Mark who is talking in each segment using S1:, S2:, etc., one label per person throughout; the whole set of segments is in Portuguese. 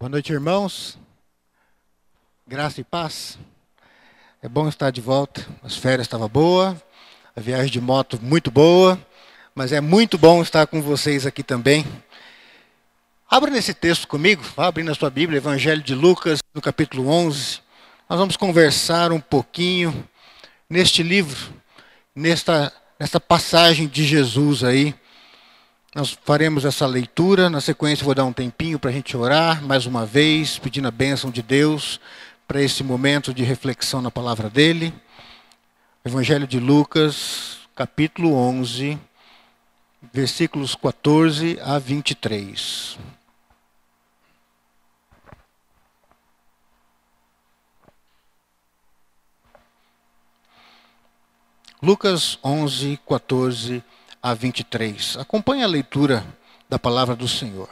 S1: Boa noite, irmãos. Graça e paz. É bom estar de volta. As férias estavam boas, a viagem de moto muito boa, mas é muito bom estar com vocês aqui também. Abra nesse texto comigo, abre na sua Bíblia, Evangelho de Lucas, no capítulo 11. Nós vamos conversar um pouquinho neste livro, nesta, nesta passagem de Jesus aí. Nós faremos essa leitura, na sequência vou dar um tempinho para a gente orar mais uma vez, pedindo a bênção de Deus para esse momento de reflexão na palavra dele. Evangelho de Lucas, capítulo 11, versículos 14 a 23. Lucas 11, 14 a 23. Acompanhe a leitura da palavra do Senhor.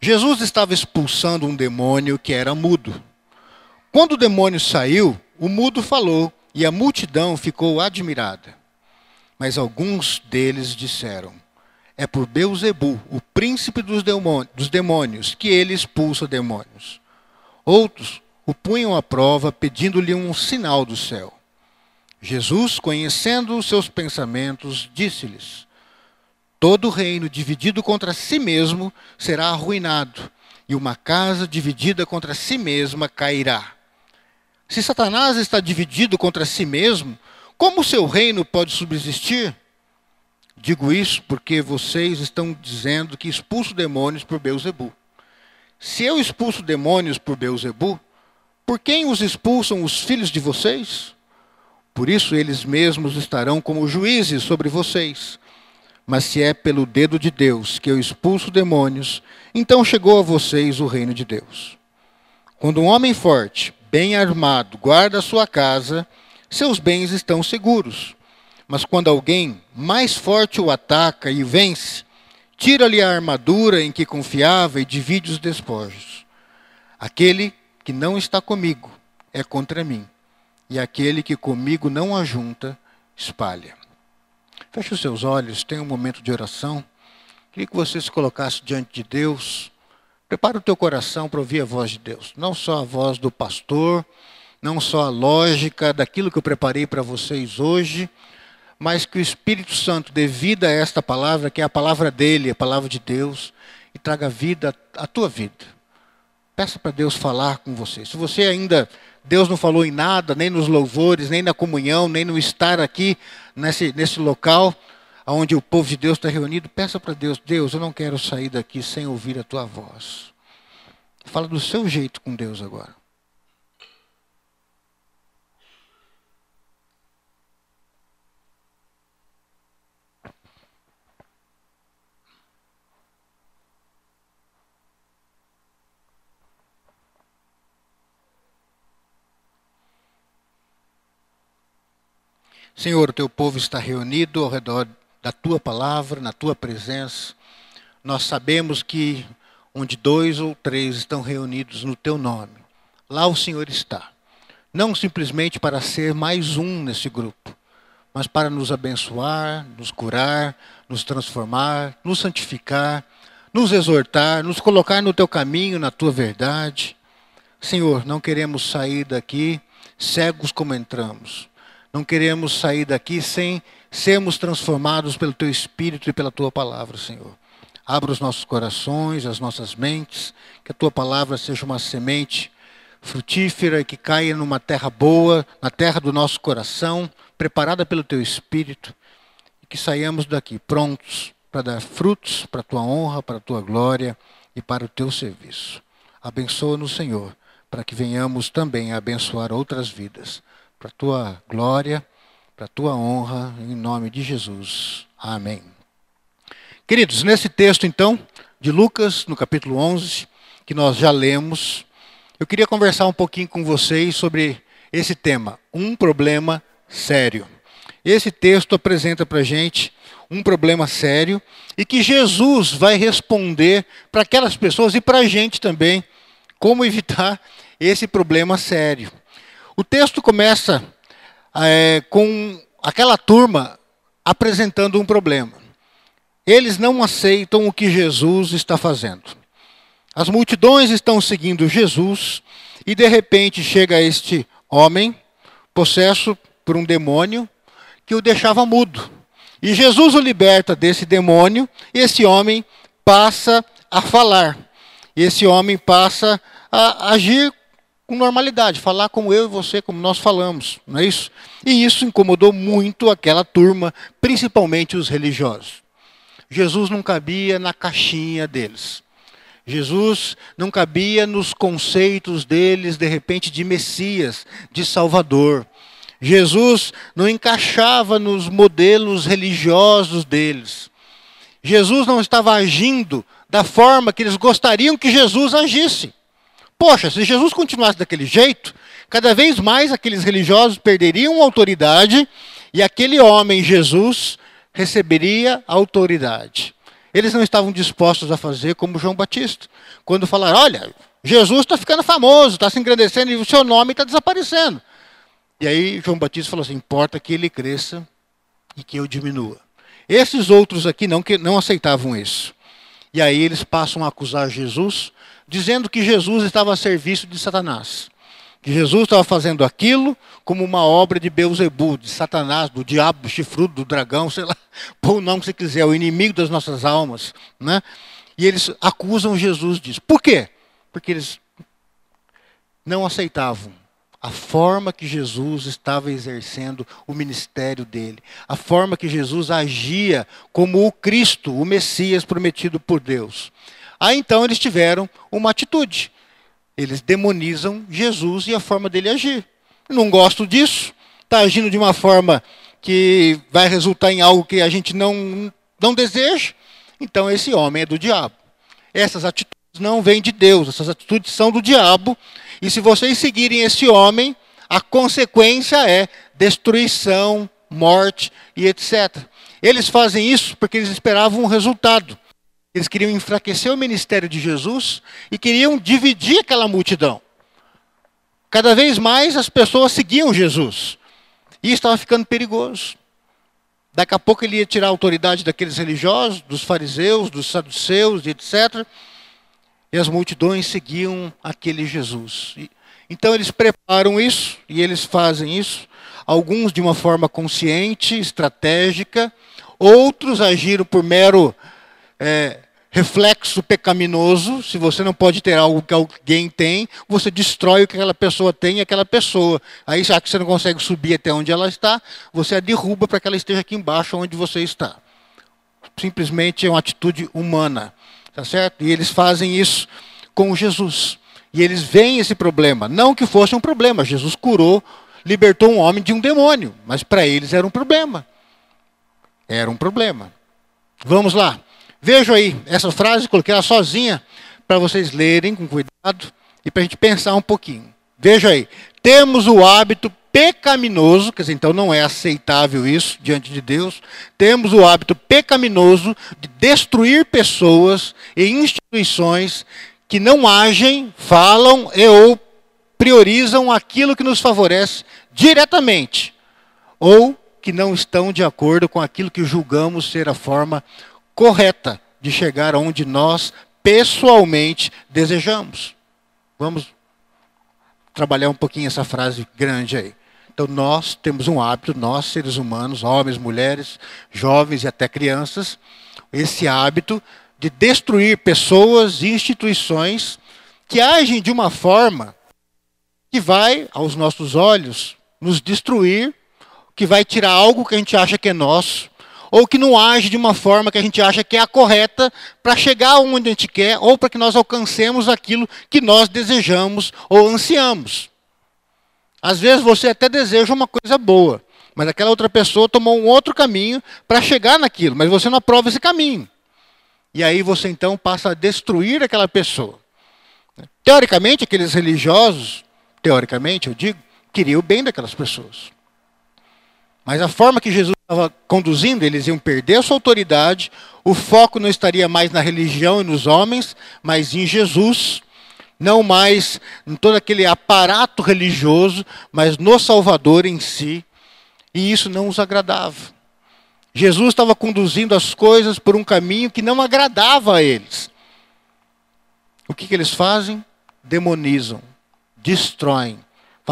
S1: Jesus estava expulsando um demônio que era mudo. Quando o demônio saiu, o mudo falou e a multidão ficou admirada. Mas alguns deles disseram: É por Beuzebu, o príncipe dos demônios, que ele expulsa demônios. Outros o punham à prova, pedindo-lhe um sinal do céu. Jesus, conhecendo os seus pensamentos, disse-lhes: Todo reino dividido contra si mesmo será arruinado, e uma casa dividida contra si mesma cairá. Se Satanás está dividido contra si mesmo, como o seu reino pode subsistir? Digo isso porque vocês estão dizendo que expulso demônios por Beuzebu. Se eu expulso demônios por Beuzebu, por quem os expulsam os filhos de vocês? Por isso eles mesmos estarão como juízes sobre vocês. Mas se é pelo dedo de Deus que eu expulso demônios, então chegou a vocês o reino de Deus. Quando um homem forte, bem armado, guarda a sua casa, seus bens estão seguros. Mas quando alguém mais forte o ataca e vence, tira-lhe a armadura em que confiava e divide os despojos. Aquele que não está comigo é contra mim e aquele que comigo não ajunta, espalha. Feche os seus olhos, tenha um momento de oração. Queria que você se colocasse diante de Deus. Prepara o teu coração para ouvir a voz de Deus. Não só a voz do pastor, não só a lógica daquilo que eu preparei para vocês hoje, mas que o Espírito Santo dê vida a esta palavra, que é a palavra dele, a palavra de Deus, e traga vida à tua vida. Peça para Deus falar com você. Se você ainda Deus não falou em nada, nem nos louvores, nem na comunhão, nem no estar aqui nesse, nesse local onde o povo de Deus está reunido. Peça para Deus: Deus, eu não quero sair daqui sem ouvir a tua voz. Fala do seu jeito com Deus agora. Senhor, o teu povo está reunido ao redor da tua palavra, na tua presença. Nós sabemos que onde dois ou três estão reunidos no teu nome, lá o Senhor está. Não simplesmente para ser mais um nesse grupo, mas para nos abençoar, nos curar, nos transformar, nos santificar, nos exortar, nos colocar no teu caminho, na tua verdade. Senhor, não queremos sair daqui cegos como entramos não queremos sair daqui sem sermos transformados pelo Teu Espírito e pela Tua palavra, Senhor. Abra os nossos corações, as nossas mentes, que a Tua palavra seja uma semente frutífera e que caia numa terra boa, na terra do nosso coração, preparada pelo Teu Espírito, e que saiamos daqui prontos para dar frutos para a Tua honra, para a Tua glória e para o Teu serviço. Abençoa-nos, Senhor, para que venhamos também a abençoar outras vidas para a tua glória, para a tua honra, em nome de Jesus. Amém. Queridos, nesse texto então, de Lucas, no capítulo 11, que nós já lemos, eu queria conversar um pouquinho com vocês sobre esse tema, um problema sério. Esse texto apresenta para a gente um problema sério e que Jesus vai responder para aquelas pessoas e para a gente também como evitar esse problema sério. O texto começa é, com aquela turma apresentando um problema. Eles não aceitam o que Jesus está fazendo. As multidões estão seguindo Jesus e de repente chega este homem possesso por um demônio que o deixava mudo. E Jesus o liberta desse demônio, e esse homem passa a falar. Esse homem passa a agir com normalidade, falar como eu e você, como nós falamos, não é isso? E isso incomodou muito aquela turma, principalmente os religiosos. Jesus não cabia na caixinha deles. Jesus não cabia nos conceitos deles, de repente, de Messias, de Salvador. Jesus não encaixava nos modelos religiosos deles. Jesus não estava agindo da forma que eles gostariam que Jesus agisse. Poxa, se Jesus continuasse daquele jeito, cada vez mais aqueles religiosos perderiam autoridade e aquele homem, Jesus, receberia autoridade. Eles não estavam dispostos a fazer como João Batista. Quando falaram: olha, Jesus está ficando famoso, está se engrandecendo e o seu nome está desaparecendo. E aí João Batista falou assim: importa que ele cresça e que eu diminua. Esses outros aqui não, que não aceitavam isso. E aí eles passam a acusar Jesus dizendo que Jesus estava a serviço de Satanás. Que Jesus estava fazendo aquilo como uma obra de Beuzebu, de Satanás, do diabo, do chifrudo, do dragão, sei lá, põe o nome que você quiser, o inimigo das nossas almas. Né? E eles acusam Jesus disso. Por quê? Porque eles não aceitavam a forma que Jesus estava exercendo o ministério dele, a forma que Jesus agia como o Cristo, o Messias prometido por Deus. Aí então eles tiveram uma atitude. Eles demonizam Jesus e a forma dele agir. Não gosto disso, está agindo de uma forma que vai resultar em algo que a gente não, não deseja. Então esse homem é do diabo. Essas atitudes não vêm de Deus, essas atitudes são do diabo. E se vocês seguirem esse homem, a consequência é destruição, morte e etc. Eles fazem isso porque eles esperavam um resultado. Eles queriam enfraquecer o ministério de Jesus e queriam dividir aquela multidão. Cada vez mais as pessoas seguiam Jesus. E estava ficando perigoso. Daqui a pouco ele ia tirar a autoridade daqueles religiosos, dos fariseus, dos saduceus, etc. E as multidões seguiam aquele Jesus. então eles preparam isso e eles fazem isso. Alguns de uma forma consciente, estratégica, outros agiram por mero é, reflexo pecaminoso, se você não pode ter algo que alguém tem, você destrói o que aquela pessoa tem e aquela pessoa. Aí, já que você não consegue subir até onde ela está, você a derruba para que ela esteja aqui embaixo onde você está. Simplesmente é uma atitude humana, tá certo? E eles fazem isso com Jesus. E eles veem esse problema, não que fosse um problema. Jesus curou, libertou um homem de um demônio, mas para eles era um problema. Era um problema. Vamos lá. Vejam aí, essa frase, coloquei ela sozinha para vocês lerem com cuidado e para a gente pensar um pouquinho. Veja aí, temos o hábito pecaminoso, quer dizer, então não é aceitável isso diante de Deus. Temos o hábito pecaminoso de destruir pessoas e instituições que não agem, falam e ou priorizam aquilo que nos favorece diretamente ou que não estão de acordo com aquilo que julgamos ser a forma correta de chegar onde nós pessoalmente desejamos. Vamos trabalhar um pouquinho essa frase grande aí. Então, nós temos um hábito, nós seres humanos, homens, mulheres, jovens e até crianças, esse hábito de destruir pessoas e instituições que agem de uma forma que vai, aos nossos olhos, nos destruir, que vai tirar algo que a gente acha que é nosso, ou que não age de uma forma que a gente acha que é a correta para chegar onde a gente quer, ou para que nós alcancemos aquilo que nós desejamos ou ansiamos. Às vezes você até deseja uma coisa boa, mas aquela outra pessoa tomou um outro caminho para chegar naquilo, mas você não aprova esse caminho. E aí você então passa a destruir aquela pessoa. Teoricamente, aqueles religiosos, teoricamente eu digo, queriam o bem daquelas pessoas. Mas a forma que Jesus estava conduzindo, eles iam perder a sua autoridade, o foco não estaria mais na religião e nos homens, mas em Jesus, não mais em todo aquele aparato religioso, mas no Salvador em si, e isso não os agradava. Jesus estava conduzindo as coisas por um caminho que não agradava a eles. o que, que eles fazem? Demonizam, destroem.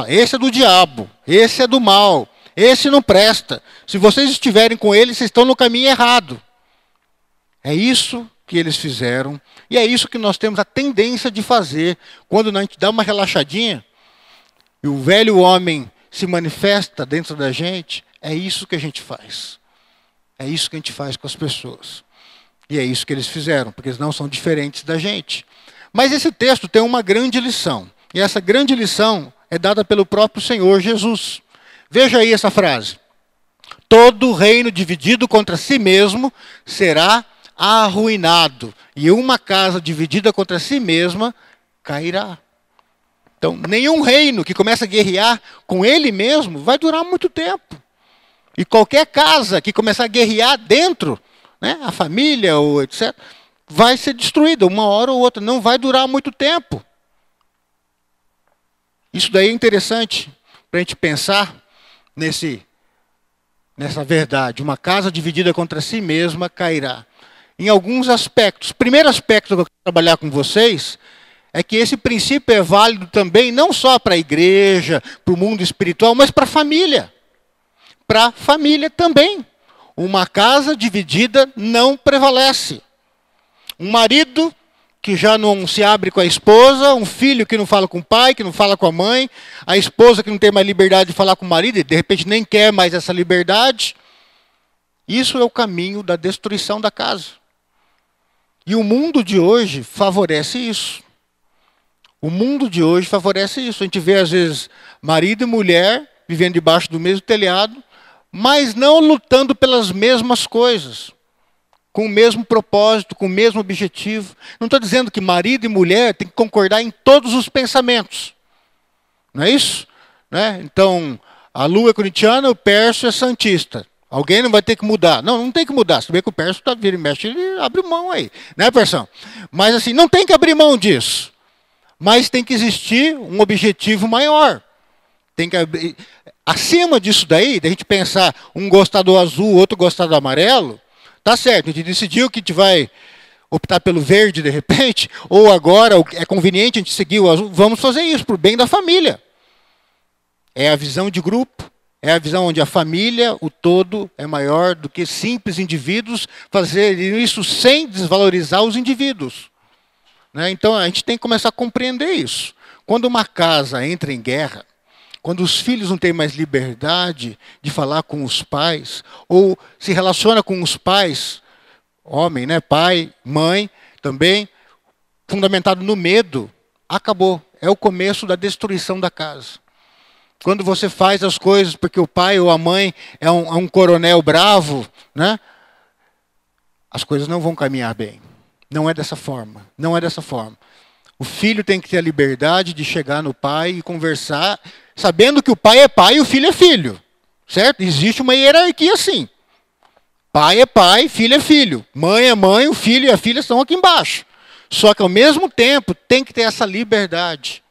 S1: Esse é do diabo, esse é do mal, esse não presta. Se vocês estiverem com ele, vocês estão no caminho errado. É isso que eles fizeram, e é isso que nós temos a tendência de fazer quando a gente dá uma relaxadinha e o velho homem se manifesta dentro da gente, é isso que a gente faz. É isso que a gente faz com as pessoas. E é isso que eles fizeram, porque eles não são diferentes da gente. Mas esse texto tem uma grande lição. E essa grande lição é dada pelo próprio Senhor Jesus. Veja aí essa frase: Todo reino dividido contra si mesmo será arruinado, e uma casa dividida contra si mesma cairá. Então, nenhum reino que começa a guerrear com ele mesmo vai durar muito tempo. E qualquer casa que começar a guerrear dentro, né, a família ou etc., vai ser destruída uma hora ou outra, não vai durar muito tempo. Isso daí é interessante para a gente pensar nesse, nessa verdade. Uma casa dividida contra si mesma cairá. Em alguns aspectos. Primeiro aspecto que eu quero trabalhar com vocês é que esse princípio é válido também não só para a igreja, para o mundo espiritual, mas para a família. Para a família também. Uma casa dividida não prevalece. Um marido que já não se abre com a esposa, um filho que não fala com o pai, que não fala com a mãe, a esposa que não tem mais liberdade de falar com o marido e de repente nem quer mais essa liberdade. Isso é o caminho da destruição da casa. E o mundo de hoje favorece isso. O mundo de hoje favorece isso. A gente vê, às vezes, marido e mulher vivendo debaixo do mesmo telhado, mas não lutando pelas mesmas coisas com o mesmo propósito, com o mesmo objetivo. Não estou dizendo que marido e mulher têm que concordar em todos os pensamentos. Não é isso? Né? Então, a lua é corintiana, o perso é santista. Alguém não vai ter que mudar. Não, não tem que mudar. Se bem que o perso está vira e mexe, ele abre mão aí. Né, Persão? Mas assim, não tem que abrir mão disso. Mas tem que existir um objetivo maior. Tem que abrir... Acima disso daí, da gente pensar um gostar do azul, outro gostar do amarelo, Tá certo, a gente decidiu que a gente vai optar pelo verde de repente, ou agora é conveniente a gente seguir o azul, vamos fazer isso o bem da família. É a visão de grupo, é a visão onde a família, o todo, é maior do que simples indivíduos, fazer isso sem desvalorizar os indivíduos. Né? Então a gente tem que começar a compreender isso. Quando uma casa entra em guerra, quando os filhos não têm mais liberdade de falar com os pais, ou se relaciona com os pais, homem, né, pai, mãe, também, fundamentado no medo, acabou. É o começo da destruição da casa. Quando você faz as coisas porque o pai ou a mãe é um, é um coronel bravo, né, as coisas não vão caminhar bem. Não é dessa forma. Não é dessa forma. O filho tem que ter a liberdade de chegar no pai e conversar sabendo que o pai é pai e o filho é filho. Certo? Existe uma hierarquia assim. Pai é pai, filho é filho. Mãe é mãe, o filho e a filha estão aqui embaixo. Só que ao mesmo tempo tem que ter essa liberdade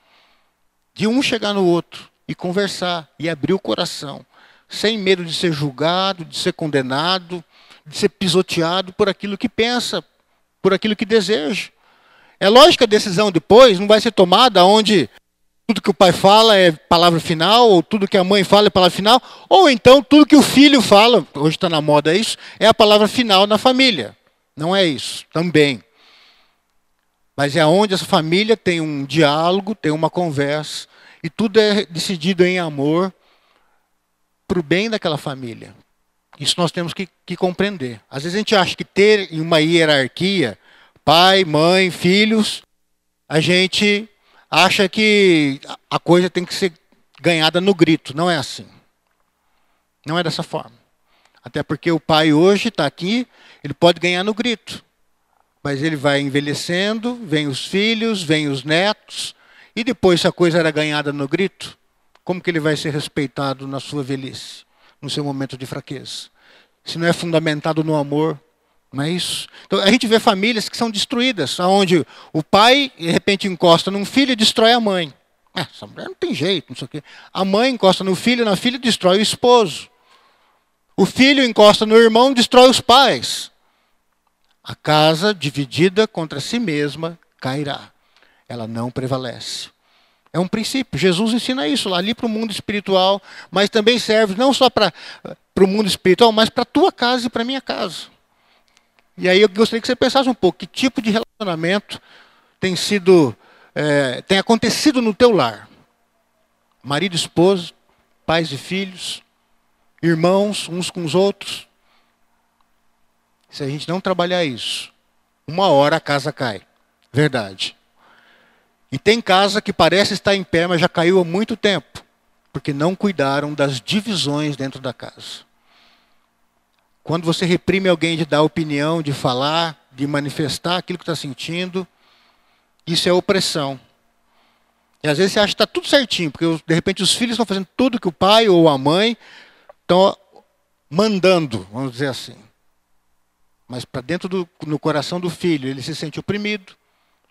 S1: de um chegar no outro e conversar e abrir o coração, sem medo de ser julgado, de ser condenado, de ser pisoteado por aquilo que pensa, por aquilo que deseja. É lógico que a decisão depois não vai ser tomada onde tudo que o pai fala é palavra final, ou tudo que a mãe fala é palavra final, ou então tudo que o filho fala, hoje está na moda isso, é a palavra final na família. Não é isso, também. Mas é onde essa família tem um diálogo, tem uma conversa, e tudo é decidido em amor para o bem daquela família. Isso nós temos que, que compreender. Às vezes a gente acha que ter uma hierarquia, pai, mãe, filhos, a gente acha que a coisa tem que ser ganhada no grito. Não é assim. Não é dessa forma. Até porque o pai hoje está aqui, ele pode ganhar no grito. Mas ele vai envelhecendo, vem os filhos, vem os netos, e depois, se a coisa era ganhada no grito, como que ele vai ser respeitado na sua velhice, no seu momento de fraqueza? Se não é fundamentado no amor, não é isso? Então, a gente vê famílias que são destruídas, onde o pai, de repente, encosta num filho e destrói a mãe. Ah, essa mulher não tem jeito, não sei o quê. A mãe encosta no filho, na filha destrói o esposo. O filho encosta no irmão, destrói os pais. A casa dividida contra si mesma cairá. ela não prevalece. É um princípio. Jesus ensina isso lá ali para o mundo espiritual, mas também serve não só para o mundo espiritual, mas para a tua casa e para a minha casa. E aí eu gostaria que você pensasse um pouco, que tipo de relacionamento tem sido, é, tem acontecido no teu lar? Marido, esposa, pais e filhos, irmãos uns com os outros. Se a gente não trabalhar isso, uma hora a casa cai. Verdade. E tem casa que parece estar em pé, mas já caiu há muito tempo, porque não cuidaram das divisões dentro da casa. Quando você reprime alguém de dar opinião, de falar, de manifestar aquilo que está sentindo, isso é opressão. E às vezes você acha que está tudo certinho, porque de repente os filhos estão fazendo tudo que o pai ou a mãe estão mandando, vamos dizer assim. Mas para dentro do no coração do filho, ele se sente oprimido,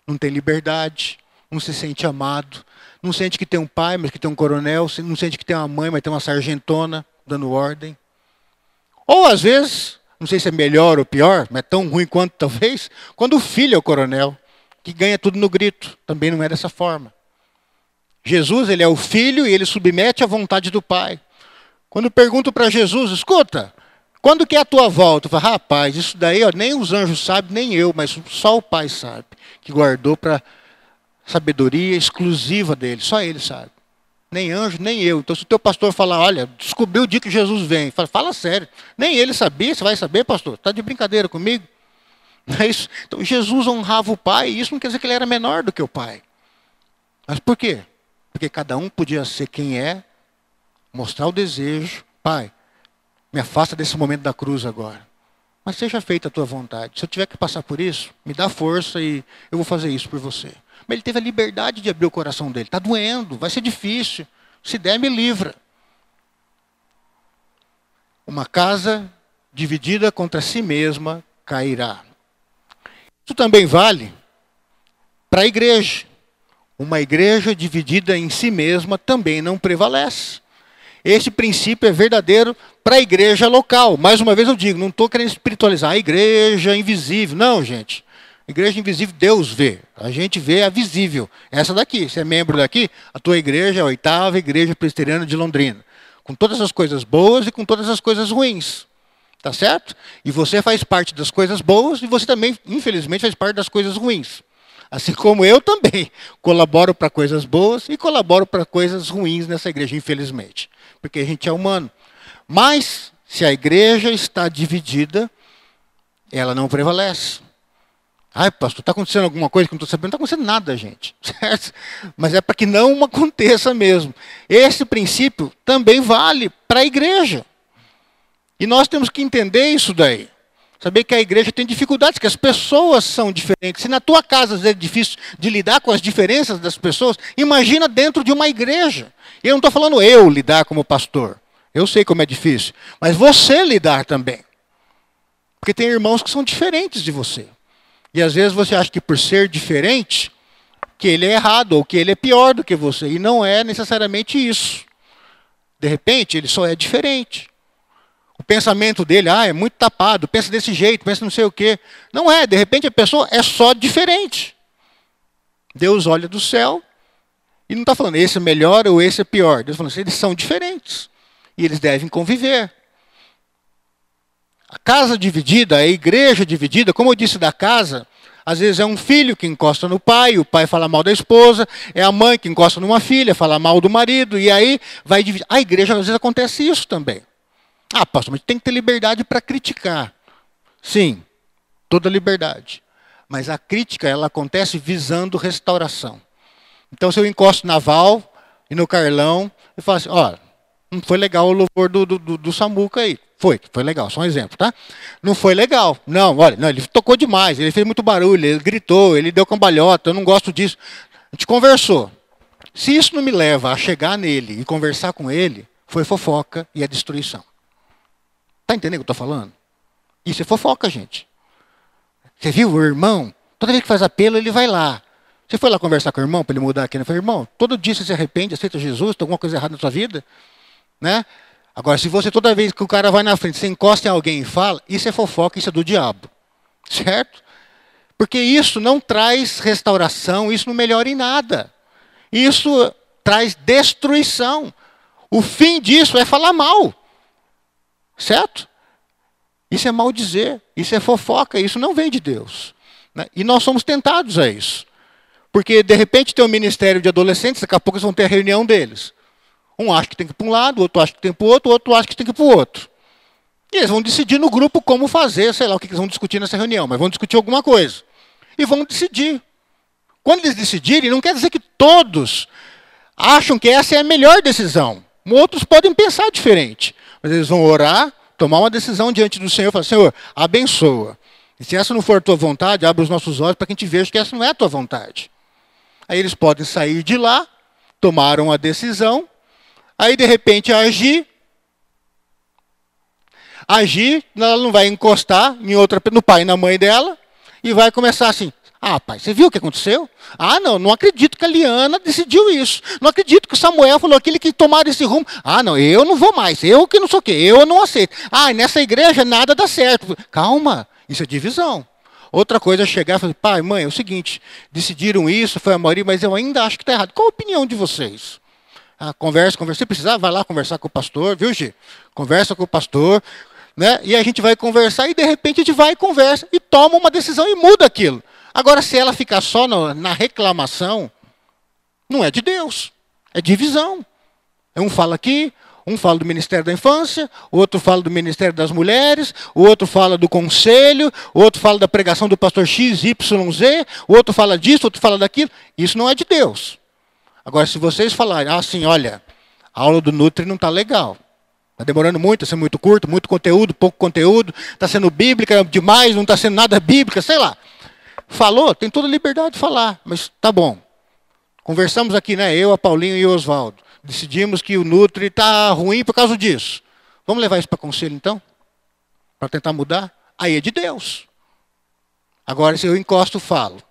S1: não tem liberdade, não se sente amado, não sente que tem um pai, mas que tem um coronel, não sente que tem uma mãe, mas tem uma sargentona dando ordem. Ou às vezes, não sei se é melhor ou pior, mas é tão ruim quanto talvez, quando o filho é o coronel, que ganha tudo no grito. Também não é dessa forma. Jesus, ele é o filho e ele submete à vontade do pai. Quando pergunto para Jesus, escuta, quando que é a tua volta? Eu falo, rapaz, isso daí ó, nem os anjos sabem, nem eu, mas só o pai sabe, que guardou para sabedoria exclusiva dele, só ele sabe. Nem anjo, nem eu. Então, se o teu pastor falar, olha, descobriu o dia que Jesus vem, fala, fala sério. Nem ele sabia, você vai saber, pastor? Está de brincadeira comigo? Não é isso? Então, Jesus honrava o pai, e isso não quer dizer que ele era menor do que o pai. Mas por quê? Porque cada um podia ser quem é, mostrar o desejo. Pai, me afasta desse momento da cruz agora. Mas seja feita a tua vontade. Se eu tiver que passar por isso, me dá força e eu vou fazer isso por você. Mas ele teve a liberdade de abrir o coração dele. Está doendo, vai ser difícil. Se der, me livra. Uma casa dividida contra si mesma cairá. Isso também vale para a igreja. Uma igreja dividida em si mesma também não prevalece. Esse princípio é verdadeiro para a igreja local. Mais uma vez eu digo, não estou querendo espiritualizar a igreja invisível. Não, gente. Igreja invisível, Deus vê. A gente vê a visível. Essa daqui, você é membro daqui, a tua igreja é a oitava igreja presbiteriana de Londrina. Com todas as coisas boas e com todas as coisas ruins. Tá certo? E você faz parte das coisas boas e você também, infelizmente, faz parte das coisas ruins. Assim como eu também colaboro para coisas boas e colaboro para coisas ruins nessa igreja, infelizmente. Porque a gente é humano. Mas, se a igreja está dividida, ela não prevalece. Ai, pastor, está acontecendo alguma coisa que não estou sabendo? Não está acontecendo nada, gente. Certo? Mas é para que não aconteça mesmo. Esse princípio também vale para a igreja. E nós temos que entender isso daí. Saber que a igreja tem dificuldades, que as pessoas são diferentes. Se na tua casa é difícil de lidar com as diferenças das pessoas, imagina dentro de uma igreja. E eu não estou falando eu lidar como pastor. Eu sei como é difícil. Mas você lidar também. Porque tem irmãos que são diferentes de você. E às vezes você acha que por ser diferente, que ele é errado ou que ele é pior do que você. E não é necessariamente isso. De repente, ele só é diferente. O pensamento dele, ah, é muito tapado, pensa desse jeito, pensa não sei o quê. Não é, de repente a pessoa é só diferente. Deus olha do céu e não está falando esse é melhor ou esse é pior. Deus está falando assim, eles são diferentes. E eles devem conviver. Casa dividida, a igreja dividida, como eu disse da casa, às vezes é um filho que encosta no pai, o pai fala mal da esposa, é a mãe que encosta numa filha, fala mal do marido, e aí vai dividir. A igreja, às vezes, acontece isso também. Ah, pastor, mas tem que ter liberdade para criticar. Sim, toda liberdade. Mas a crítica, ela acontece visando restauração. Então, se eu encosto na Val e no Carlão, eu falo assim, ó, não foi legal o louvor do, do, do Samuca aí. Foi, foi legal, só um exemplo, tá? Não foi legal. Não, olha, não, ele tocou demais, ele fez muito barulho, ele gritou, ele deu cambalhota, eu não gosto disso. A gente conversou. Se isso não me leva a chegar nele e conversar com ele, foi fofoca e é destruição. Tá entendendo o que eu estou falando? Isso é fofoca, gente. Você viu o irmão? Toda vez que faz apelo, ele vai lá. Você foi lá conversar com o irmão para ele mudar aqui? Ele falou, irmão, todo dia você se arrepende, aceita Jesus, tem alguma coisa errada na sua vida? Né? Agora, se você toda vez que o cara vai na frente, você encosta em alguém e fala, isso é fofoca, isso é do diabo. Certo? Porque isso não traz restauração, isso não melhora em nada. Isso traz destruição. O fim disso é falar mal. Certo? Isso é mal dizer, isso é fofoca, isso não vem de Deus. Né? E nós somos tentados a isso. Porque, de repente, tem um ministério de adolescentes, daqui a pouco eles vão ter a reunião deles. Um acha que tem que ir para um lado, outro acha que tem que ir para o outro, outro acha que tem que ir para o outro. E eles vão decidir no grupo como fazer, sei lá o que eles vão discutir nessa reunião, mas vão discutir alguma coisa. E vão decidir. Quando eles decidirem, não quer dizer que todos acham que essa é a melhor decisão. Outros podem pensar diferente. Mas eles vão orar, tomar uma decisão diante do Senhor falar: Senhor, abençoa. E se essa não for a tua vontade, abre os nossos olhos para que a gente veja que essa não é a tua vontade. Aí eles podem sair de lá, tomaram a decisão, aí de repente agir. Agir, ela não vai encostar em outra, no pai e na mãe dela, e vai começar assim: ah, pai, você viu o que aconteceu? Ah, não, não acredito que a Liana decidiu isso. Não acredito que o Samuel falou aquele que tomaram esse rumo. Ah, não, eu não vou mais. Eu que não sou o quê. Eu não aceito. Ah, nessa igreja nada dá certo. Calma, isso é divisão. Outra coisa é chegar e falar, pai, mãe, é o seguinte, decidiram isso, foi a maioria, mas eu ainda acho que está errado. Qual a opinião de vocês? Ah, conversa, conversa. Se precisar, vai lá conversar com o pastor, viu, Gi? Conversa com o pastor, né? E a gente vai conversar e de repente a gente vai e conversa e toma uma decisão e muda aquilo. Agora, se ela ficar só no, na reclamação, não é de Deus, é divisão. Um fala aqui, um fala do Ministério da Infância, o outro fala do Ministério das Mulheres, o outro fala do Conselho, o outro fala da pregação do pastor X, Y, Z, o outro fala disso, o outro fala daquilo. Isso não é de Deus. Agora, se vocês falarem assim, olha, a aula do Nutri não está legal. Está demorando muito, está sendo muito curto, muito conteúdo, pouco conteúdo, está sendo bíblica demais, não está sendo nada bíblica, sei lá. Falou, tem toda a liberdade de falar, mas tá bom. Conversamos aqui, né? Eu, a Paulinho e o Oswaldo. Decidimos que o Nutri está ruim por causa disso. Vamos levar isso para conselho então? Para tentar mudar? Aí é de Deus. Agora, se eu encosto, falo.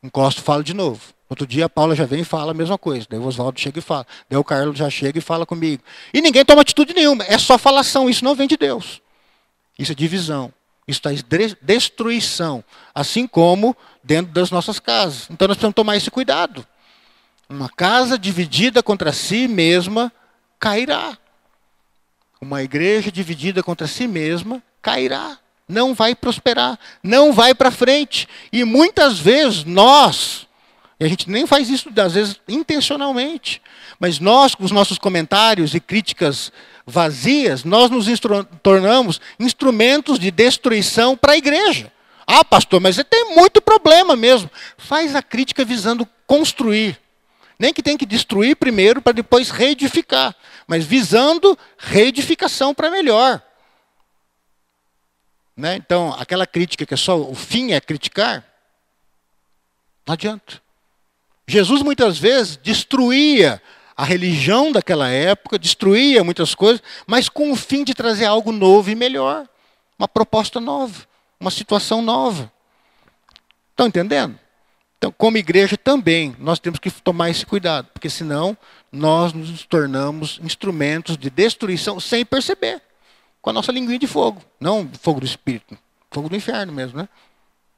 S1: Encosto, falo de novo. Outro dia a Paula já vem e fala a mesma coisa. Daí o Oswaldo chega e fala. Daí o Carlos já chega e fala comigo. E ninguém toma atitude nenhuma. É só falação. Isso não vem de Deus. Isso é divisão. Isso traz destruição, assim como dentro das nossas casas. Então nós precisamos tomar esse cuidado. Uma casa dividida contra si mesma cairá. Uma igreja dividida contra si mesma cairá. Não vai prosperar, não vai para frente. E muitas vezes nós, e a gente nem faz isso, às vezes, intencionalmente, mas nós, com os nossos comentários e críticas vazias, nós nos instru tornamos instrumentos de destruição para a igreja. Ah, pastor, mas você tem muito problema mesmo. Faz a crítica visando construir. Nem que tem que destruir primeiro para depois reedificar, mas visando reedificação para melhor. Né? Então, aquela crítica que é só o fim é criticar, não adianta. Jesus muitas vezes destruía a religião daquela época, destruía muitas coisas, mas com o fim de trazer algo novo e melhor. Uma proposta nova, uma situação nova. Estão entendendo? Então, como igreja também, nós temos que tomar esse cuidado, porque senão nós nos tornamos instrumentos de destruição sem perceber, com a nossa linguinha de fogo. Não fogo do espírito, fogo do inferno mesmo, né?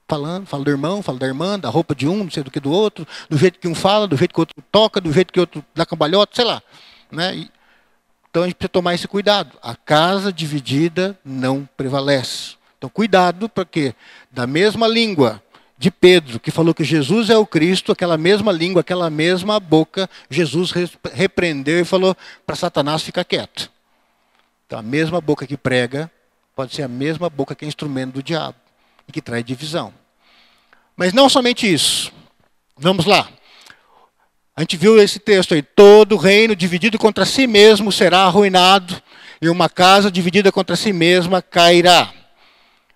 S1: Falando, fala do irmão, fala da irmã, da roupa de um, não sei do que do outro, do jeito que um fala, do jeito que o outro toca, do jeito que o outro dá cambalhota, sei lá. Né? E, então a gente precisa tomar esse cuidado. A casa dividida não prevalece. Então cuidado, porque da mesma língua de Pedro, que falou que Jesus é o Cristo, aquela mesma língua, aquela mesma boca, Jesus repreendeu e falou para Satanás ficar quieto. Então a mesma boca que prega pode ser a mesma boca que é instrumento do diabo e que traz divisão. Mas não somente isso. Vamos lá. A gente viu esse texto aí. Todo reino dividido contra si mesmo será arruinado, e uma casa dividida contra si mesma cairá.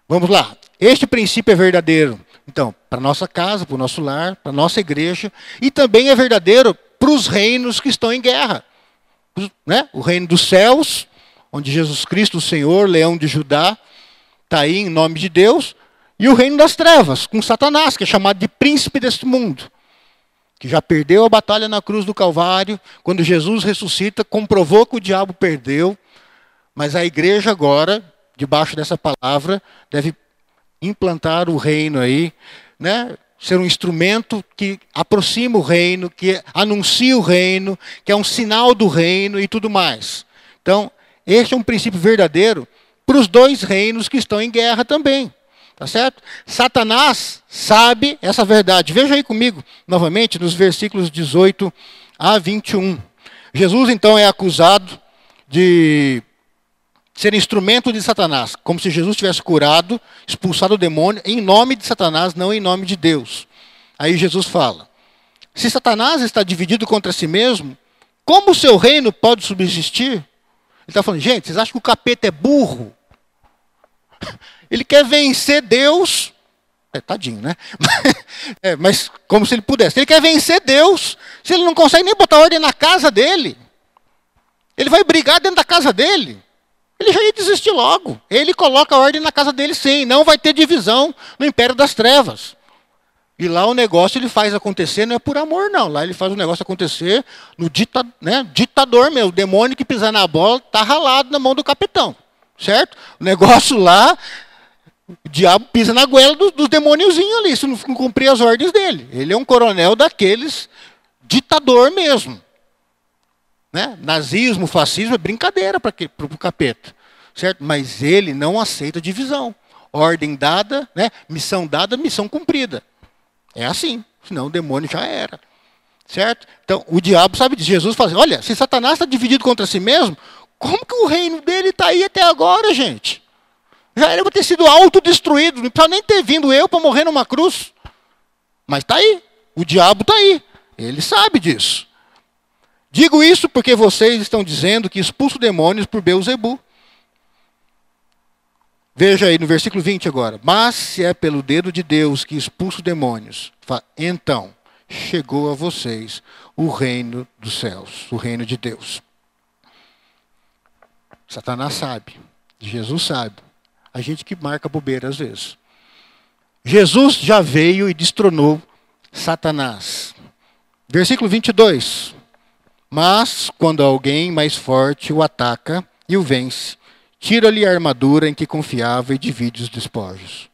S1: Vamos lá. Este princípio é verdadeiro. Então, para nossa casa, para o nosso lar, para nossa igreja, e também é verdadeiro para os reinos que estão em guerra. Né? O reino dos céus, onde Jesus Cristo, o Senhor, leão de Judá, está aí em nome de Deus, e o reino das trevas, com Satanás, que é chamado de príncipe deste mundo, que já perdeu a batalha na cruz do Calvário, quando Jesus ressuscita, comprovou que o diabo perdeu, mas a igreja agora, debaixo dessa palavra, deve implantar o reino aí, né, ser um instrumento que aproxima o reino, que anuncia o reino, que é um sinal do reino e tudo mais. Então, este é um princípio verdadeiro para os dois reinos que estão em guerra também. Tá certo? Satanás sabe essa verdade. Veja aí comigo, novamente, nos versículos 18 a 21. Jesus, então, é acusado de ser instrumento de Satanás, como se Jesus tivesse curado, expulsado o demônio em nome de Satanás, não em nome de Deus. Aí Jesus fala: se Satanás está dividido contra si mesmo, como o seu reino pode subsistir? Ele está falando, gente, vocês acham que o capeta é burro? Ele quer vencer Deus. É, tadinho, né? é, mas como se ele pudesse. Ele quer vencer Deus. Se ele não consegue nem botar ordem na casa dele. Ele vai brigar dentro da casa dele. Ele já ia desistir logo. Ele coloca a ordem na casa dele, sim. Não vai ter divisão no império das trevas. E lá o negócio ele faz acontecer, não é por amor, não. Lá ele faz o negócio acontecer no dita, né, ditador mesmo. O demônio que pisar na bola está ralado na mão do capitão. Certo? O negócio lá o diabo pisa na goela dos do demôniozinhos ali, se não cumprir as ordens dele. Ele é um coronel daqueles ditador mesmo. Né? Nazismo, fascismo é brincadeira para o capeta. Certo? Mas ele não aceita divisão. Ordem dada, né? missão dada, missão cumprida. É assim. Senão o demônio já era. Certo? Então, o diabo sabe disso. Jesus fala assim, olha, se Satanás está dividido contra si mesmo, como que o reino dele está aí até agora, gente? Já era para ter sido autodestruído, não precisa nem ter vindo eu para morrer numa cruz. Mas está aí, o diabo está aí, ele sabe disso. Digo isso porque vocês estão dizendo que expulso demônios por Beuzebu. Veja aí no versículo 20 agora. Mas se é pelo dedo de Deus que expulso demônios, então chegou a vocês o reino dos céus, o reino de Deus. Satanás sabe, Jesus sabe. A gente que marca bobeira às vezes. Jesus já veio e destronou Satanás. Versículo 22. Mas quando alguém mais forte o ataca e o vence, tira-lhe a armadura em que confiava e divide os despojos.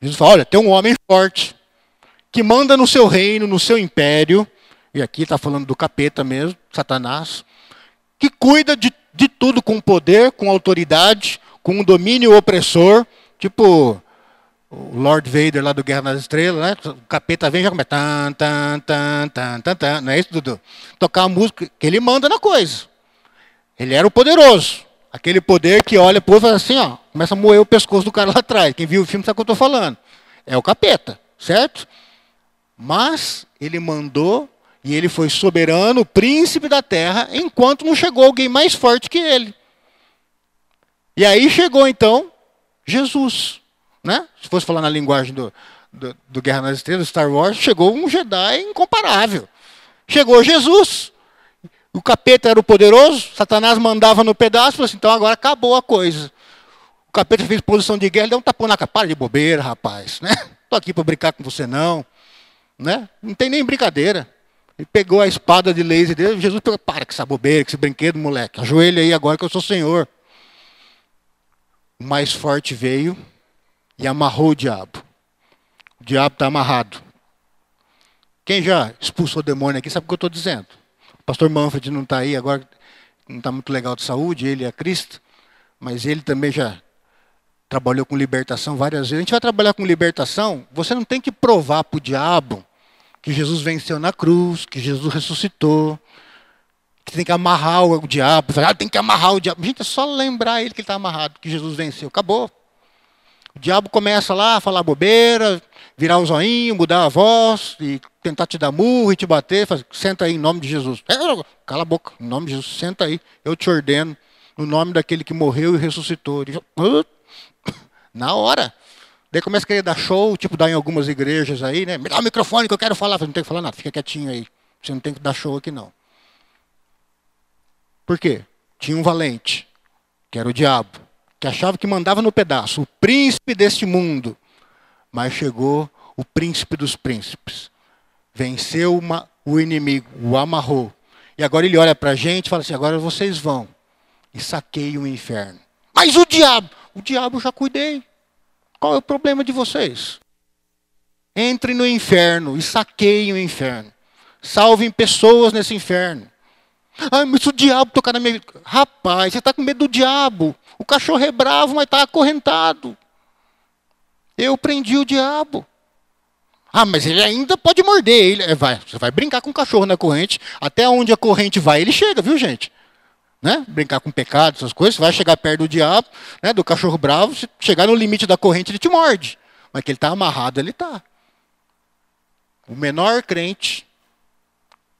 S1: Jesus fala: olha, tem um homem forte que manda no seu reino, no seu império, e aqui está falando do capeta mesmo, Satanás, que cuida de, de tudo com poder, com autoridade, com um domínio opressor, tipo o Lord Vader lá do Guerra nas Estrelas, né? O capeta vem e já começa. Tan, tan, tan, tan, tan, tan. Não é isso, Dudu? Tocar a música que ele manda na coisa. Ele era o poderoso. Aquele poder que olha pro outro e faz assim, ó, começa a moer o pescoço do cara lá atrás. Quem viu o filme sabe o que eu estou falando. É o capeta, certo? Mas ele mandou e ele foi soberano, príncipe da terra, enquanto não chegou alguém mais forte que ele. E aí chegou então Jesus. Né? Se fosse falar na linguagem do, do, do Guerra nas Estrelas, Star Wars, chegou um Jedi incomparável. Chegou Jesus. O capeta era o poderoso, Satanás mandava no pedaço, falou assim, então agora acabou a coisa. O capeta fez posição de guerra, deu um tapão na cara, para de bobeira, rapaz. Né? Aqui para brincar com você, não. Né? Não tem nem brincadeira. Ele pegou a espada de laser dele, Jesus pegou, para com essa bobeira, com esse brinquedo, moleque. Ajoelha aí agora que eu sou Senhor o mais forte veio e amarrou o diabo. O diabo está amarrado. Quem já expulsou o demônio aqui sabe o que eu estou dizendo. O pastor Manfred não está aí agora, não está muito legal de saúde, ele é Cristo, mas ele também já trabalhou com libertação várias vezes. A gente vai trabalhar com libertação, você não tem que provar para o diabo que Jesus venceu na cruz, que Jesus ressuscitou, que tem que amarrar o, diabo. Ah, tem que amarrar o diabo. Gente, é só lembrar ele que ele está amarrado, que Jesus venceu. Acabou. O diabo começa lá a falar bobeira, virar o zoinho, mudar a voz, e tentar te dar murro e te bater. Faz, senta aí em nome de Jesus. É, cala a boca, em nome de Jesus, senta aí. Eu te ordeno, no nome daquele que morreu e ressuscitou. Na hora. Daí começa a querer dar show, tipo dar em algumas igrejas aí, né? Me dá o microfone que eu quero falar. Não tem que falar nada, fica quietinho aí. Você não tem que dar show aqui não. Por quê? Tinha um valente, que era o diabo, que achava que mandava no pedaço, o príncipe deste mundo. Mas chegou o príncipe dos príncipes. Venceu uma, o inimigo, o amarrou. E agora ele olha para a gente e fala assim: agora vocês vão e saqueiam o inferno. Mas o diabo, o diabo já cuidei. Qual é o problema de vocês? Entrem no inferno e saqueiem o inferno. Salvem pessoas nesse inferno. Ai, mas o diabo tocar na minha vida. Rapaz, você está com medo do diabo. O cachorro é bravo, mas está acorrentado. Eu prendi o diabo. Ah, mas ele ainda pode morder. Ele, é, vai, você vai brincar com o cachorro na corrente. Até onde a corrente vai, ele chega, viu, gente? Né? Brincar com pecado, essas coisas. Você vai chegar perto do diabo, né, do cachorro bravo. Se chegar no limite da corrente, ele te morde. Mas que ele está amarrado, ele está. O menor crente,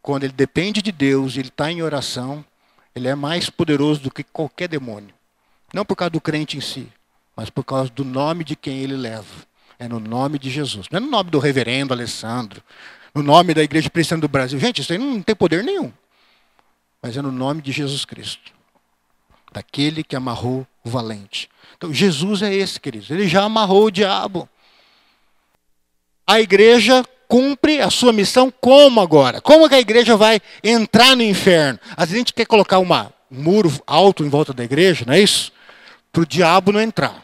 S1: quando ele depende de Deus ele está em oração, ele é mais poderoso do que qualquer demônio. Não por causa do crente em si, mas por causa do nome de quem ele leva. É no nome de Jesus. Não é no nome do reverendo Alessandro, no nome da Igreja Presbiteriana do Brasil. Gente, isso aí não tem poder nenhum. Mas é no nome de Jesus Cristo. Daquele que amarrou o valente. Então, Jesus é esse, queridos. Ele já amarrou o diabo. A igreja cumpre a sua missão como agora? Como que a igreja vai entrar no inferno? Às vezes a gente quer colocar uma, um muro alto em volta da igreja, não é isso? Para o diabo não entrar.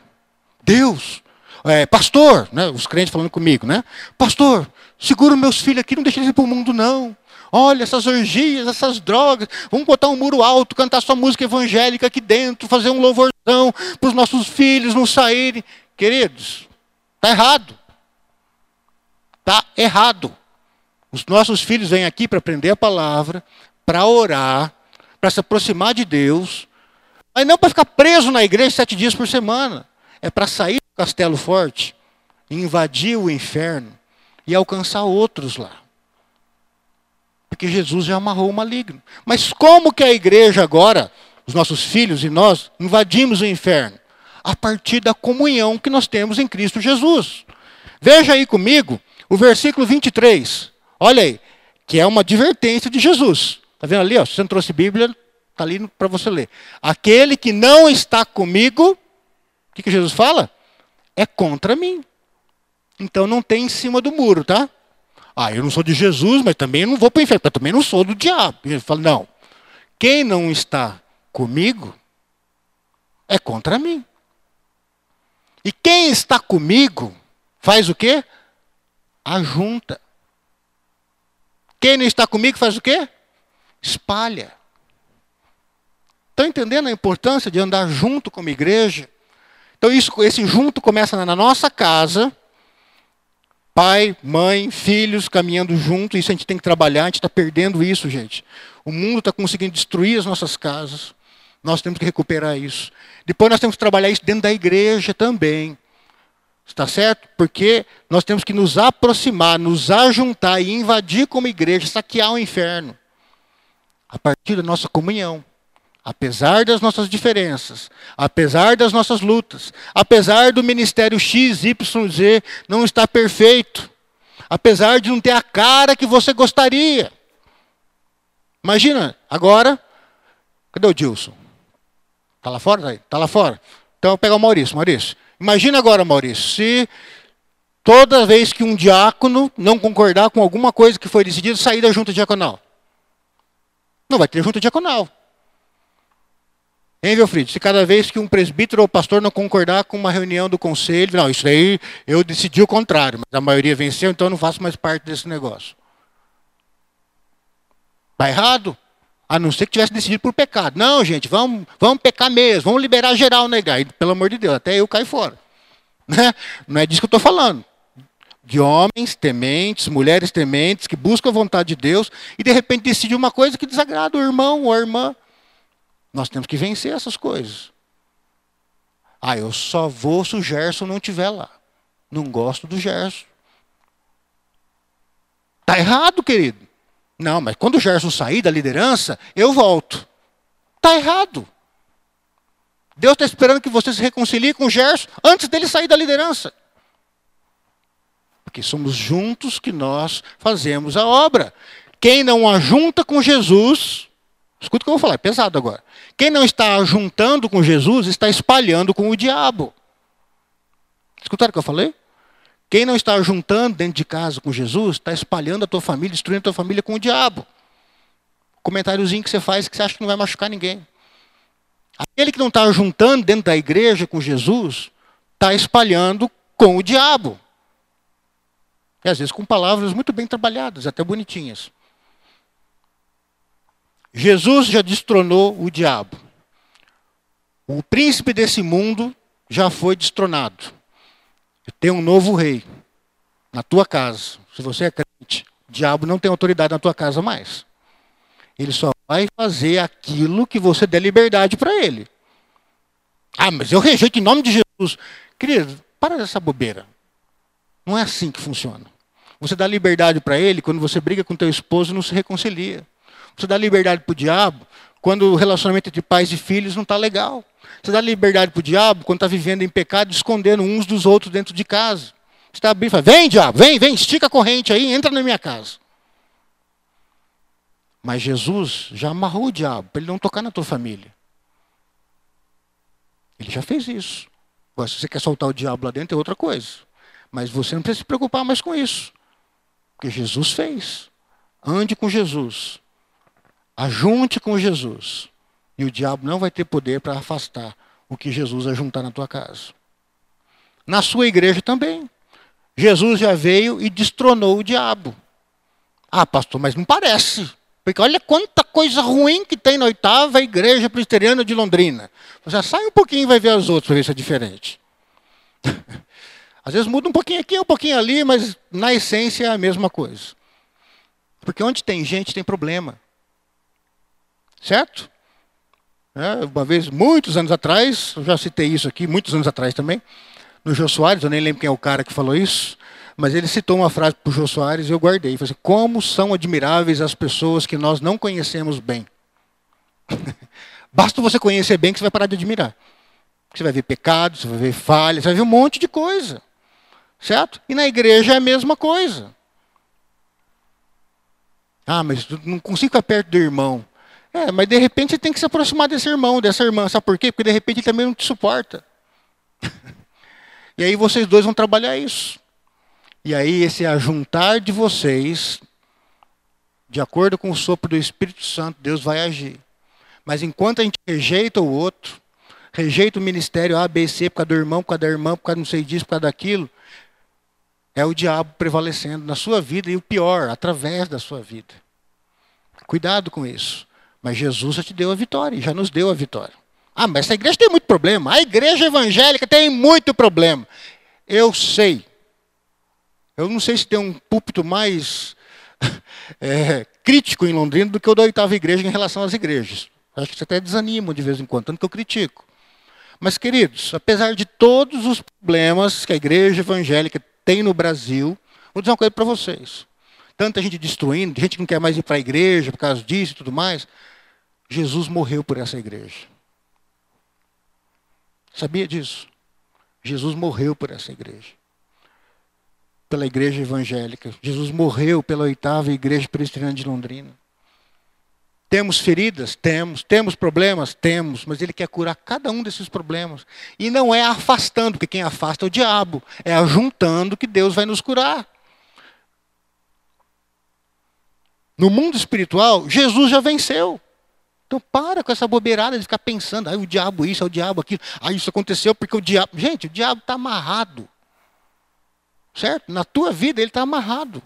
S1: Deus, é, pastor, né, os crentes falando comigo, né? Pastor, segura meus filhos aqui, não deixa eles ir para o mundo, não. Olha essas orgias, essas drogas. Vamos botar um muro alto, cantar sua música evangélica aqui dentro, fazer um louvorzão para os nossos filhos não saírem. Queridos, está errado. Está errado. Os nossos filhos vêm aqui para aprender a palavra, para orar, para se aproximar de Deus, mas não para ficar preso na igreja sete dias por semana. É para sair do castelo forte, invadir o inferno e alcançar outros lá. Porque Jesus já amarrou o maligno. Mas como que a igreja agora, os nossos filhos e nós, invadimos o inferno? A partir da comunhão que nós temos em Cristo Jesus. Veja aí comigo o versículo 23. Olha aí, que é uma advertência de Jesus. Está vendo ali? Ó, se você não trouxe Bíblia, está ali para você ler. Aquele que não está comigo o que, que Jesus fala? É contra mim. Então não tem em cima do muro, tá? Ah, eu não sou de Jesus, mas também não vou para o inferno, mas também não sou do diabo. Ele fala, não. Quem não está comigo é contra mim. E quem está comigo faz o quê? Ajunta. Quem não está comigo faz o quê? Espalha. Estão entendendo a importância de andar junto com a igreja? Então, isso, esse junto começa na nossa casa. Pai, mãe, filhos caminhando junto. Isso a gente tem que trabalhar. A gente está perdendo isso, gente. O mundo está conseguindo destruir as nossas casas. Nós temos que recuperar isso. Depois nós temos que trabalhar isso dentro da igreja também. Está certo? Porque nós temos que nos aproximar, nos ajuntar e invadir como igreja, saquear o inferno. A partir da nossa comunhão apesar das nossas diferenças, apesar das nossas lutas, apesar do ministério X, Y, Z não estar perfeito, apesar de não ter a cara que você gostaria. Imagina, agora, cadê o Dilson? Está lá fora? Está tá lá fora. Então, eu vou pegar o Maurício. Maurício, imagina agora, Maurício, se toda vez que um diácono não concordar com alguma coisa que foi decidida, sair da junta diaconal. Não vai ter junta diaconal. Hein, Wilfried? Se cada vez que um presbítero ou pastor não concordar com uma reunião do conselho, não, isso aí eu decidi o contrário, mas a maioria venceu, então eu não faço mais parte desse negócio. Está errado? A não ser que tivesse decidido por pecado. Não, gente, vamos, vamos pecar mesmo, vamos liberar geral na igreja. Pelo amor de Deus, até eu caio fora. Né? Não é disso que eu estou falando. De homens tementes, mulheres tementes, que buscam a vontade de Deus e de repente decidem uma coisa que desagrada o irmão ou a irmã. Nós temos que vencer essas coisas. Ah, eu só vou se o Gerson não estiver lá. Não gosto do Gerson. Está errado, querido. Não, mas quando o Gerson sair da liderança, eu volto. Está errado. Deus está esperando que você se reconcilie com o Gerson antes dele sair da liderança. Porque somos juntos que nós fazemos a obra. Quem não ajunta com Jesus, escuta o que eu vou falar, é pesado agora. Quem não está juntando com Jesus está espalhando com o diabo. Escutaram o que eu falei? Quem não está juntando dentro de casa com Jesus está espalhando a tua família, destruindo a tua família com o diabo. Comentáriozinho que você faz que você acha que não vai machucar ninguém. Aquele que não está juntando dentro da igreja com Jesus está espalhando com o diabo. E às vezes com palavras muito bem trabalhadas, até bonitinhas. Jesus já destronou o diabo. O príncipe desse mundo já foi destronado. Tem um novo rei na tua casa. Se você é crente, o diabo não tem autoridade na tua casa mais. Ele só vai fazer aquilo que você der liberdade para ele. Ah, mas eu rejeito em nome de Jesus. Querido, para dessa bobeira. Não é assim que funciona. Você dá liberdade para ele quando você briga com teu esposo e não se reconcilia. Você dá liberdade para o diabo quando o relacionamento entre pais e filhos não está legal. Você dá liberdade para o diabo quando está vivendo em pecado, escondendo uns dos outros dentro de casa. Você está abrindo e fala, vem diabo, vem, vem, estica a corrente aí, entra na minha casa. Mas Jesus já amarrou o diabo para ele não tocar na tua família. Ele já fez isso. Agora, se você quer soltar o diabo lá dentro, é outra coisa. Mas você não precisa se preocupar mais com isso. Porque Jesus fez. Ande com Jesus. Ajunte com Jesus. E o diabo não vai ter poder para afastar o que Jesus ajuntar na tua casa. Na sua igreja também. Jesus já veio e destronou o diabo. Ah, pastor, mas não parece. Porque olha quanta coisa ruim que tem na oitava igreja presbiteriana de Londrina. Você sai um pouquinho e vai ver as outras para ver se é diferente. Às vezes muda um pouquinho aqui, um pouquinho ali, mas na essência é a mesma coisa. Porque onde tem gente tem problema. Certo? É, uma vez, muitos anos atrás, eu já citei isso aqui, muitos anos atrás também, no Jô Soares, eu nem lembro quem é o cara que falou isso. Mas ele citou uma frase para o Jô Soares e eu guardei. Falei assim, como são admiráveis as pessoas que nós não conhecemos bem. Basta você conhecer bem que você vai parar de admirar. Você vai ver pecado, você vai ver falhas, você vai ver um monte de coisa. Certo? E na igreja é a mesma coisa. Ah, mas não consigo ficar perto do irmão. É, mas de repente você tem que se aproximar desse irmão, dessa irmã. Sabe por quê? Porque de repente ele também não te suporta. e aí vocês dois vão trabalhar isso. E aí esse ajuntar de vocês, de acordo com o sopro do Espírito Santo, Deus vai agir. Mas enquanto a gente rejeita o outro, rejeita o ministério A, B, C, por causa do irmão, por causa da irmã, por causa não sei disso, por causa daquilo, é o diabo prevalecendo na sua vida e o pior, através da sua vida. Cuidado com isso. Mas Jesus já te deu a vitória, já nos deu a vitória. Ah, mas essa igreja tem muito problema. A igreja evangélica tem muito problema. Eu sei. Eu não sei se tem um púlpito mais é, crítico em Londrina do que o da oitava igreja em relação às igrejas. Acho que você até desanima de vez em quando, tanto que eu critico. Mas, queridos, apesar de todos os problemas que a igreja evangélica tem no Brasil, vou dizer uma coisa para vocês. Tanta gente destruindo, gente que não quer mais ir para a igreja por causa disso e tudo mais. Jesus morreu por essa igreja. Sabia disso? Jesus morreu por essa igreja pela igreja evangélica. Jesus morreu pela oitava igreja presbiteriana de Londrina. Temos feridas? Temos. Temos problemas? Temos. Mas Ele quer curar cada um desses problemas. E não é afastando, porque quem afasta é o diabo. É ajuntando que Deus vai nos curar. No mundo espiritual, Jesus já venceu. Então para com essa bobeirada de ficar pensando, ah, o diabo isso, é o diabo aquilo, ah, isso aconteceu porque o diabo. Gente, o diabo está amarrado. Certo? Na tua vida ele está amarrado.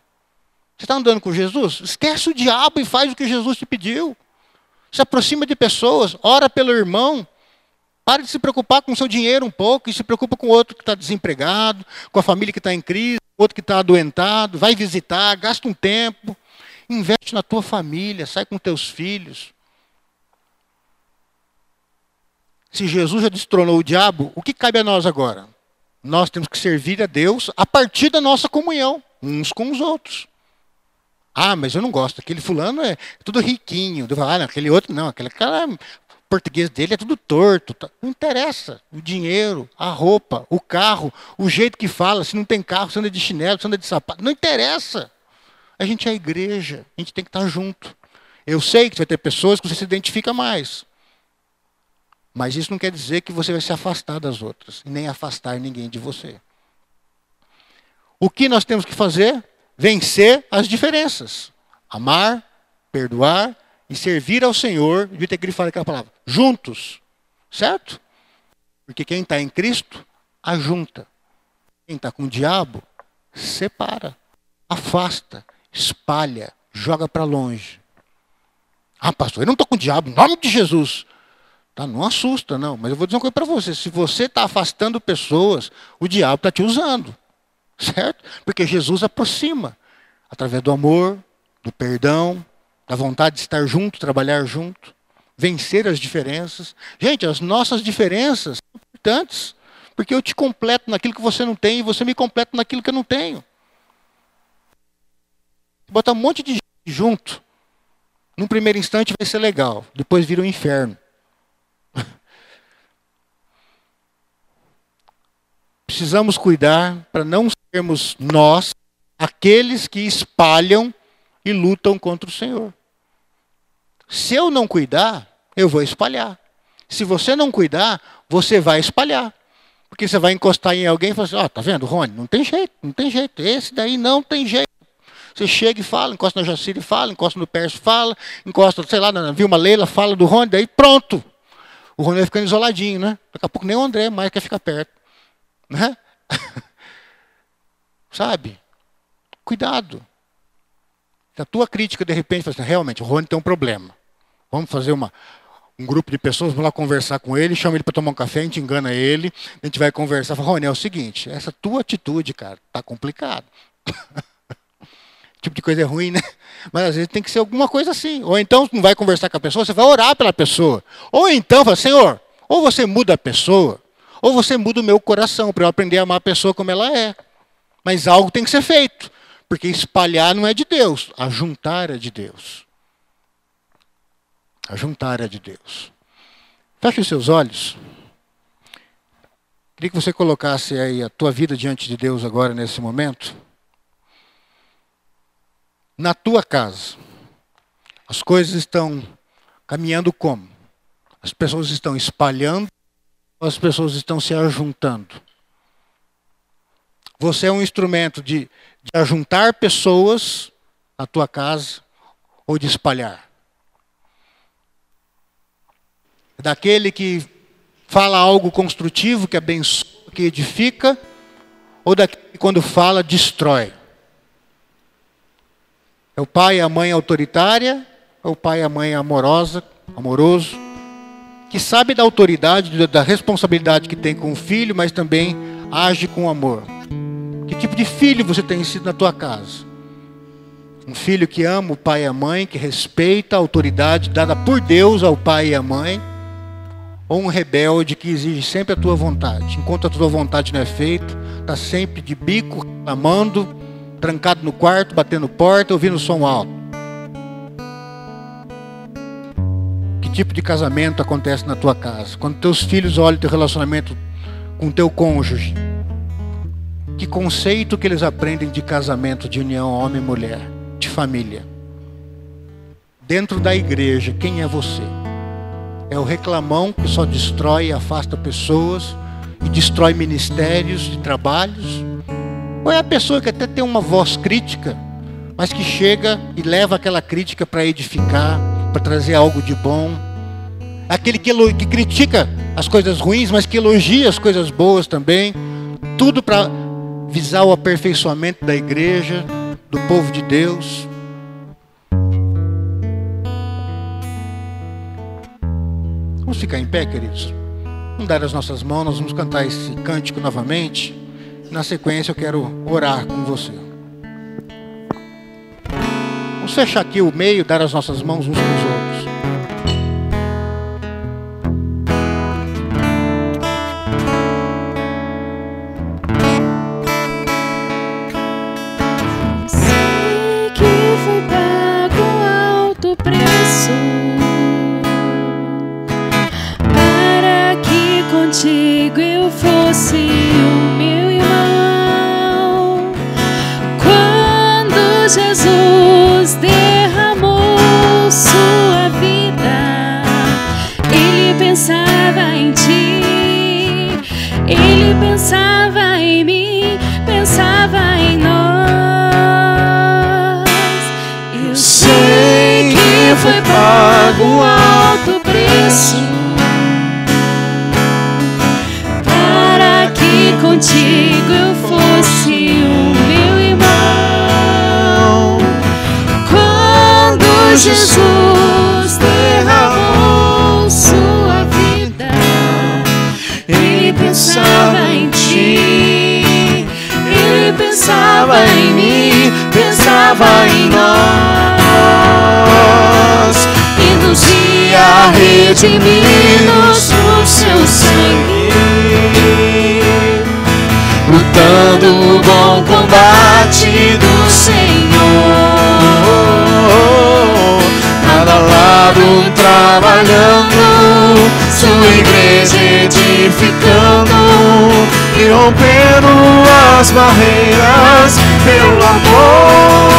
S1: Você está andando com Jesus? Esquece o diabo e faz o que Jesus te pediu. Se aproxima de pessoas, ora pelo irmão. Pare de se preocupar com o seu dinheiro um pouco e se preocupa com o outro que está desempregado, com a família que está em crise, outro que está adoentado. Vai visitar, gasta um tempo. Investe na tua família, sai com teus filhos. Se Jesus já destronou o diabo, o que cabe a nós agora? Nós temos que servir a Deus a partir da nossa comunhão, uns com os outros. Ah, mas eu não gosto. Aquele fulano é tudo riquinho. Ah, não, aquele outro não. Aquele cara, português dele é tudo torto. Tá. Não interessa. O dinheiro, a roupa, o carro, o jeito que fala. Se não tem carro, se anda de chinelo, se anda de sapato. Não interessa. A gente é a igreja. A gente tem que estar junto. Eu sei que vai ter pessoas que você se identifica mais. Mas isso não quer dizer que você vai se afastar das outras, nem afastar ninguém de você. O que nós temos que fazer? Vencer as diferenças. Amar, perdoar e servir ao Senhor, devia ter grifado aquela palavra, juntos. Certo? Porque quem está em Cristo, ajunta. Quem está com o diabo, separa. afasta, espalha, joga para longe. Ah, pastor, eu não estou com o diabo, em nome de Jesus. Tá, não assusta, não. Mas eu vou dizer uma coisa para você: se você está afastando pessoas, o diabo está te usando. Certo? Porque Jesus aproxima através do amor, do perdão, da vontade de estar junto, trabalhar junto, vencer as diferenças. Gente, as nossas diferenças são importantes, porque eu te completo naquilo que você não tem e você me completa naquilo que eu não tenho. Botar um monte de gente junto, num primeiro instante vai ser legal, depois vira um inferno. Precisamos cuidar para não sermos nós aqueles que espalham e lutam contra o Senhor. Se eu não cuidar, eu vou espalhar. Se você não cuidar, você vai espalhar. Porque você vai encostar em alguém e falar assim, ó, oh, tá vendo, Rony? Não tem jeito, não tem jeito. Esse daí não tem jeito. Você chega e fala, encosta na Jacira e fala, encosta no Pércio fala, encosta, sei lá, na Vilma Leila, fala do Rony, daí pronto. O Rony vai ficando isoladinho, né? Daqui a pouco nem o André mais quer ficar perto. Né? Sabe? Cuidado. A tua crítica, de repente, fala assim, realmente, o Rony tem um problema. Vamos fazer uma, um grupo de pessoas, vamos lá conversar com ele, chama ele para tomar um café, a gente engana ele, a gente vai conversar, fala, Rony, é o seguinte, essa tua atitude, cara, tá complicado. tipo de coisa é ruim, né? Mas às vezes tem que ser alguma coisa assim. Ou então não vai conversar com a pessoa, você vai orar pela pessoa. Ou então fala, Senhor, ou você muda a pessoa, ou você muda o meu coração para eu aprender a amar a pessoa como ela é. Mas algo tem que ser feito. Porque espalhar não é de Deus, a juntar é de Deus. A juntar é de Deus. Feche os seus olhos. Queria que você colocasse aí a tua vida diante de Deus agora nesse momento. Na tua casa, as coisas estão caminhando como? As pessoas estão espalhando, as pessoas estão se ajuntando. Você é um instrumento de, de ajuntar pessoas na tua casa ou de espalhar. Daquele que fala algo construtivo, que abençoa, que edifica, ou daquele que quando fala destrói. É o pai e a mãe autoritária, ou o pai e a mãe amorosa, amoroso, que sabe da autoridade, da responsabilidade que tem com o filho, mas também age com amor. Que tipo de filho você tem sido na tua casa? Um filho que ama o pai e a mãe, que respeita a autoridade dada por Deus ao pai e à mãe? Ou um rebelde que exige sempre a tua vontade? Enquanto a tua vontade não é feita, está sempre de bico, reclamando, trancado no quarto, batendo porta, ouvindo som alto. Que tipo de casamento acontece na tua casa? Quando teus filhos olham teu relacionamento com teu cônjuge, que conceito que eles aprendem de casamento, de união homem e mulher, de família? Dentro da igreja, quem é você? É o reclamão que só destrói e afasta pessoas e destrói ministérios e trabalhos? Ou é a pessoa que até tem uma voz crítica, mas que chega e leva aquela crítica para edificar, para trazer algo de bom? Aquele que, que critica as coisas ruins, mas que elogia as coisas boas também. Tudo para visar o aperfeiçoamento da igreja, do povo de Deus. Vamos ficar em pé, queridos? Vamos dar as nossas mãos, nós vamos cantar esse cântico novamente. Na sequência, eu quero orar com você. Vamos fechar aqui o meio, dar as nossas mãos uns com os outros.
S2: Rompendo as barreiras pelo amor.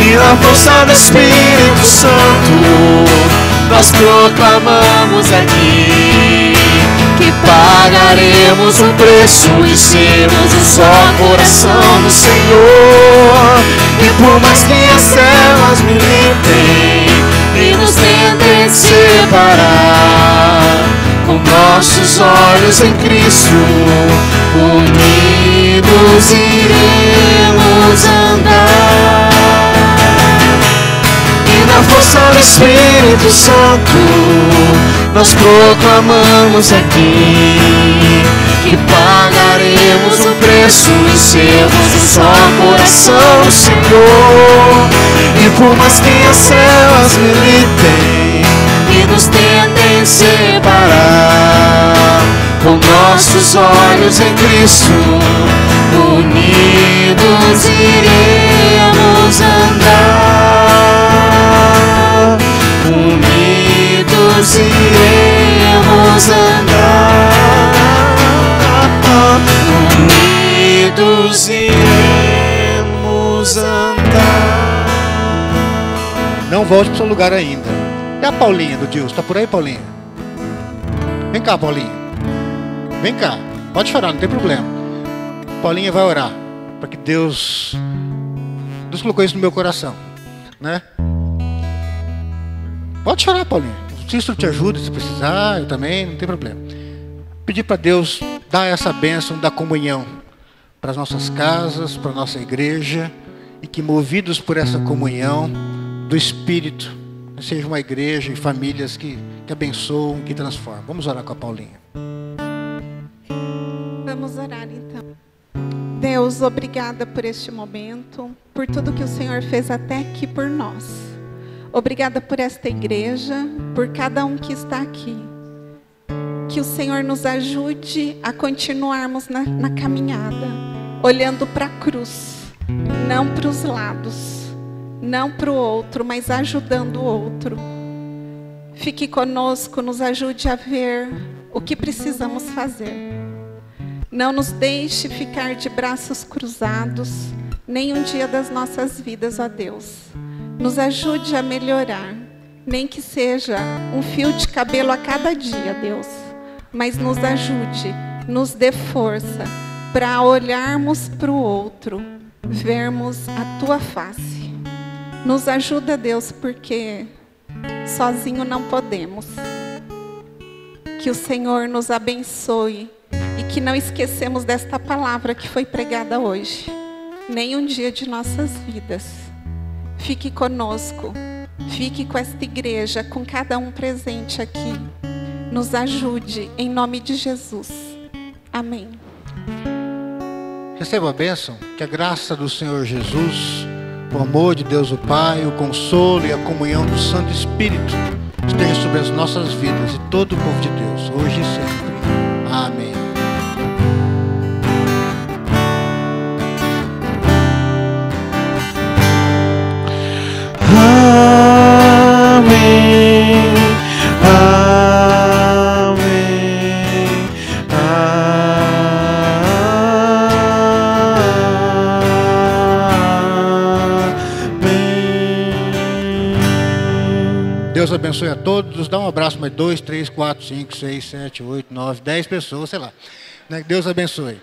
S2: E na força do Espírito Santo, nós proclamamos aqui que pagaremos o preço de sermos um só coração no Senhor. E por mais que as trevas militem e nos tentem separar, com nossos olhos em Cristo, unidos iremos andar na força do Espírito Santo, nós proclamamos aqui que pagaremos o preço e sermos um só coração do Senhor. E por mais que as céus militem e nos tentem separar, nossos olhos em Cristo, unidos iremos andar, unidos iremos andar, unidos iremos andar.
S1: Não volte para o seu lugar ainda. E a Paulinha do Deus? Está por aí, Paulinha? Vem cá, Paulinha. Vem cá. Pode chorar, não tem problema. Paulinha vai orar para que Deus Deus colocou isso no meu coração, né? Pode chorar, Paulinha. Se isso te ajuda, se precisar, eu também, não tem problema. Pedir para Deus dar essa bênção da comunhão para as nossas casas, para a nossa igreja, e que movidos por essa comunhão do Espírito, seja uma igreja e famílias que, que abençoam, que transformam. Vamos orar com a Paulinha.
S3: Vamos orar então. Deus, obrigada por este momento, por tudo que o Senhor fez até aqui por nós. Obrigada por esta igreja, por cada um que está aqui. Que o Senhor nos ajude a continuarmos na, na caminhada, olhando para a cruz, não para os lados, não para o outro, mas ajudando o outro. Fique conosco, nos ajude a ver o que precisamos fazer. Não nos deixe ficar de braços cruzados, nem um dia das nossas vidas, ó Deus. Nos ajude a melhorar, nem que seja um fio de cabelo a cada dia, Deus. Mas nos ajude, nos dê força para olharmos para o outro, vermos a tua face. Nos ajuda, Deus, porque sozinho não podemos. Que o Senhor nos abençoe e que não esquecemos desta palavra que foi pregada hoje, nem um dia de nossas vidas. Fique conosco, fique com esta igreja, com cada um presente aqui. Nos ajude, em nome de Jesus. Amém.
S1: Receba a bênção, que a graça do Senhor Jesus, o amor de Deus o Pai, o consolo e a comunhão do Santo Espírito esteja sobre as nossas vidas e todo o povo de Deus, hoje e sempre.
S2: Amém.
S1: Deus abençoe a todos. Dá um abraço mais dois, três, quatro, cinco, seis, sete, oito, nove, dez pessoas, sei lá. Né? Deus abençoe.